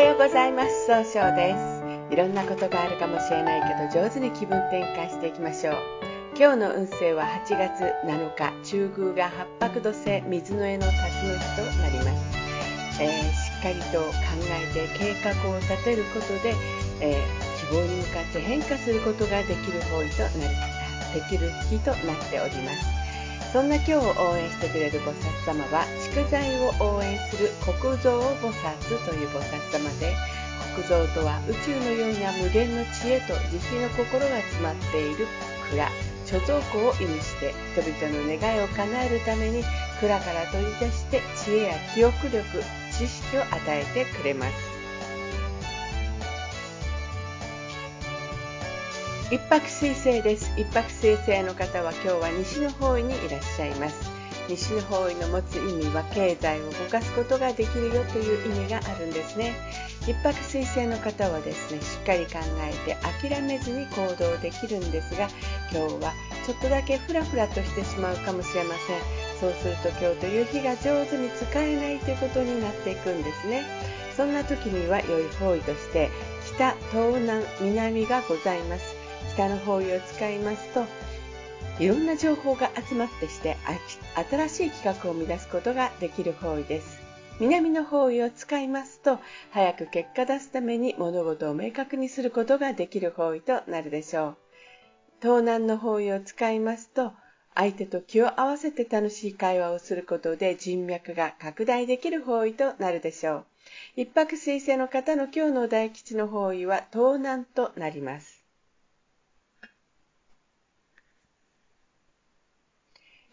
はようございます。総称です。いろんなことがあるかもしれないけど上手に気分転換していきましょう。今日の運勢は8月7日中宮が八白土星水の絵の辰の日となります、えー、しっかりと考えて計画を立てることで、えー、希望に向かって変化することができる方位となるできる日となっております。そんな今日を応援してくれる菩薩様は蓄財を応援する国蔵菩薩という菩薩様で国蔵とは宇宙のような無限の知恵と慈悲の心が詰まっている蔵。貯蔵庫を意味して人々の願いを叶えるために蔵から取り出して知恵や記憶力知識を与えてくれます。一泊水星です。一泊水星の方は今日は西の方位にいらっしゃいます。西の方位の持つ意味は経済を動かすことができるよという意味があるんですね。一泊水星の方はですねしっかり考えて諦めずに行動できるんですが今日はちょっとだけフラフラとしてしまうかもしれません。そうすると今日という日が上手に使えないということになっていくんですね。そんな時には良い方位として北東南南がございます。北の方位を使いますといろんな情報が集まってして新しい企画を生み出すことができる方位です。南の方位を使いますと早く結果出すために物事を明確にすることができる方位となるでしょう。東南の方位を使いますと相手と気を合わせて楽しい会話をすることで人脈が拡大できる方位となるでしょう。一泊水星の方の今日の大吉の方位は東南となります。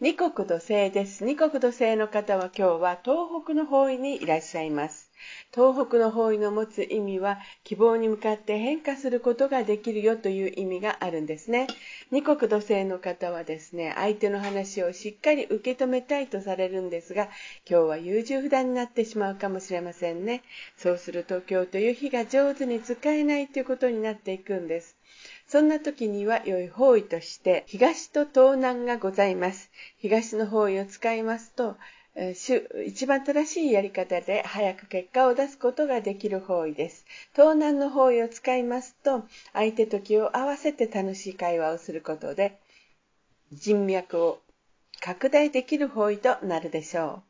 二国土星です。二国土星の方は今日は東北の方位にいらっしゃいます。東北の方位の持つ意味は希望に向かって変化することができるよという意味があるんですね。二国土星の方はですね、相手の話をしっかり受け止めたいとされるんですが、今日は優柔不断になってしまうかもしれませんね。そうすると今日という日が上手に使えないということになっていくんです。そんな時には良い方位として東と東南がございます。東の方位を使いますと、一番正しいやり方で早く結果を出すことができる方位です。東南の方位を使いますと、相手と気を合わせて楽しい会話をすることで、人脈を拡大できる方位となるでしょう。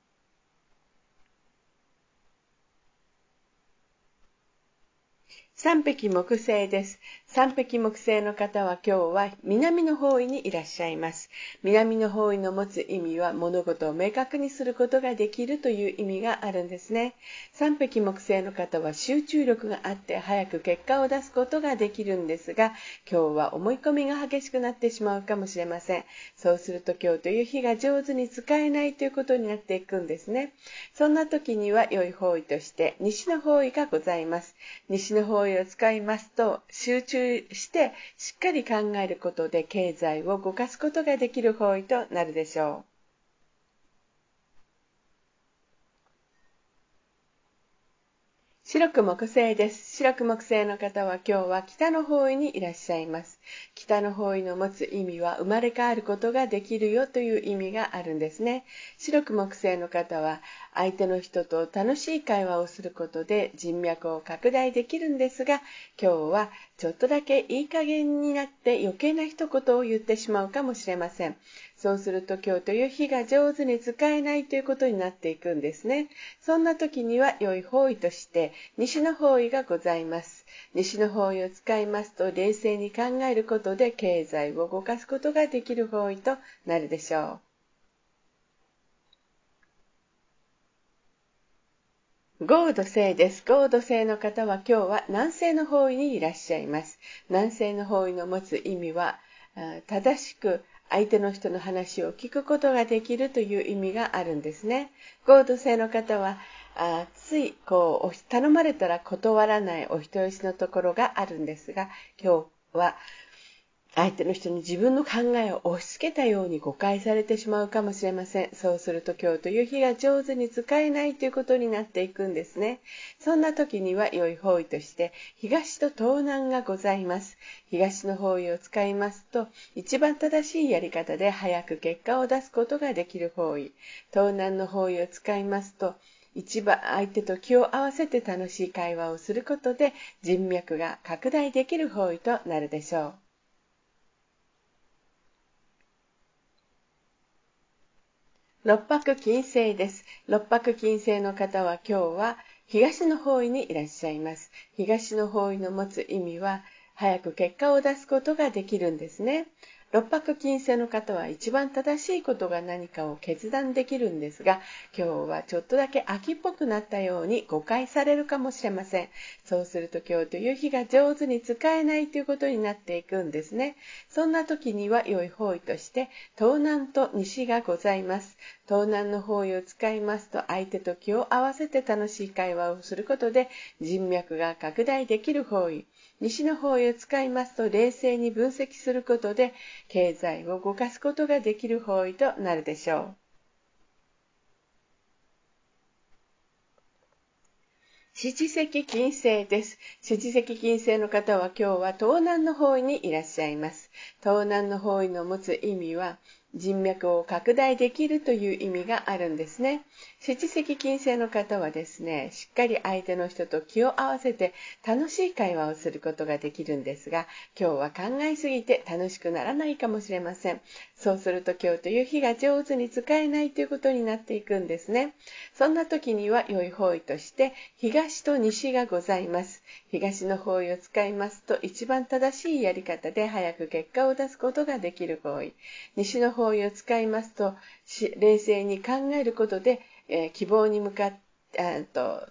三匹木星です。三匹木星の方は今日は南の方位にいらっしゃいます。南の方位の持つ意味は物事を明確にすることができるという意味があるんですね。三匹木星の方は集中力があって早く結果を出すことができるんですが、今日は思い込みが激しくなってしまうかもしれません。そうすると今日という日が上手に使えないということになっていくんですね。そんな時には良い方位として西の方位がございます。西の方位を使いますと集中してしっかり考えることで経済を動かすことができる方位となるでしょう。白く木星です。白く木星の方は今日は北の方位にいらっしゃいます。北の方位の持つ意味は生まれ変わることができるよという意味があるんですね。白く木星の方は相手の人と楽しい会話をすることで人脈を拡大できるんですが、今日はちょっとだけいい加減になって余計な一言を言ってしまうかもしれません。そうすると今日という日が上手に使えないということになっていくんですね。そんな時には良い方位として西の方位がございます。西の方位を使いますと冷静に考えることで経済を動かすことができる方位となるでしょう。ゴード星です。ゴード星の方は今日は南西の方位にいらっしゃいます。南西の方位の持つ意味は、正しく相手の人の話を聞くことができるという意味があるんですね。合同性の方は、ついこう頼まれたら断らないお人よしのところがあるんですが、今日は相手の人に自分の考えを押し付けたように誤解されてしまうかもしれません。そうすると今日という日が上手に使えないということになっていくんですね。そんな時には良い方位として東と東南がございます。東の方位を使いますと一番正しいやり方で早く結果を出すことができる方位。東南の方位を使いますと一番相手と気を合わせて楽しい会話をすることで人脈が拡大できる方位となるでしょう。六白金星です。六白金星の方は今日は東の方位にいらっしゃいます。東の方位の持つ意味は早く結果を出すことができるんですね。六白金星の方は一番正しいことが何かを決断できるんですが、今日はちょっとだけ秋っぽくなったように誤解されるかもしれません。そうすると今日という日が上手に使えないということになっていくんですね。そんな時には良い方位として、東南と西がございます。東南の方位を使いますと、相手と気を合わせて楽しい会話をすることで、人脈が拡大できる方位。西の方位を使いますと冷静に分析することで経済を動かすことができる方位となるでしょう。七石金星です。七石金星の方は今日は東南の方位にいらっしゃいます。東南の方位の持つ意味は、人脈を拡大できるという意味があるんですね。七赤金星の方はですね、しっかり相手の人と気を合わせて楽しい会話をすることができるんですが、今日は考えすぎて楽しくならないかもしれません。そうすると今日という日が上手に使えないということになっていくんですね。そんな時には良い方位として東と西がございます。東の方位を使いますと一番正しいやり方で早く結果を出すことができる方位。西の方位を使いますと冷静に考えることでえ希望に向かってと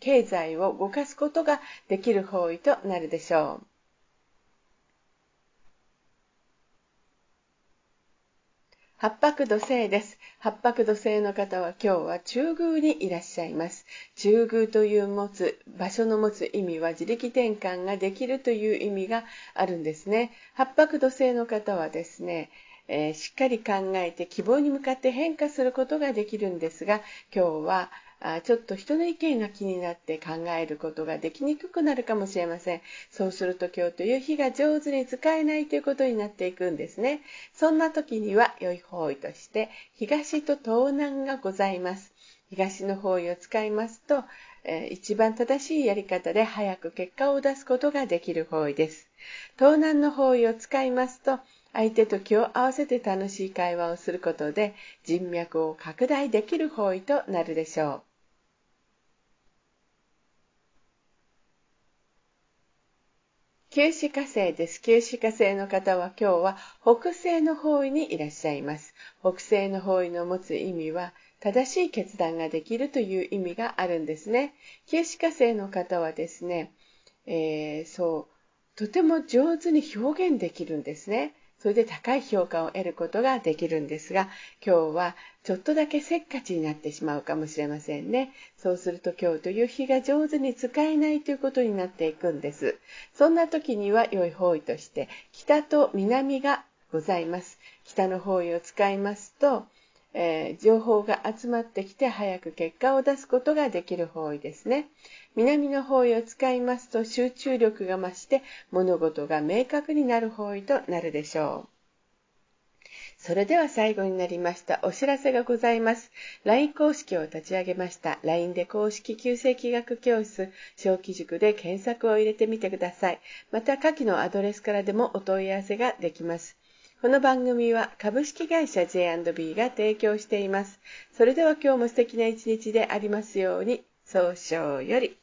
経済を動かすことができる方位となるでしょう。八白土星です。八白土星の方は今日は中宮にいらっしゃいます。中宮という持つ、場所の持つ意味は自力転換ができるという意味があるんですね。八白土星の方はですね、えー、しっかり考えて希望に向かって変化することができるんですが今日はあちょっと人の意見が気になって考えることができにくくなるかもしれません。そうすると今日という日が上手に使えないということになっていくんですね。そんな時には良い方位として東と東南がございます。東の方位を使いますと、えー、一番正しいやり方で早く結果を出すことができる方位です。東南の方位を使いますと、相手と気を合わせて楽しい会話をすることで人脈を拡大できる方位となるでしょう。旧死火星です。旧死火星の方は今日は北西の方位にいらっしゃいます。北西の方位の持つ意味は正しい決断ができるという意味があるんですね。旧死火星の方はですね、えー、そう、とても上手に表現できるんですね。それで高い評価を得ることができるんですが、今日はちょっとだけせっかちになってしまうかもしれませんね。そうすると今日という日が上手に使えないということになっていくんです。そんな時には良い方位として、北と南がございます。北の方位を使いますと、えー、情報が集まってきて早く結果を出すことができる方位ですね。南の方位を使いますと集中力が増して物事が明確になる方位となるでしょう。それでは最後になりました。お知らせがございます。LINE 公式を立ち上げました。LINE で公式旧世紀学教室、小規塾で検索を入れてみてください。また、下記のアドレスからでもお問い合わせができます。この番組は株式会社 J&B が提供しています。それでは今日も素敵な一日でありますように、早々より。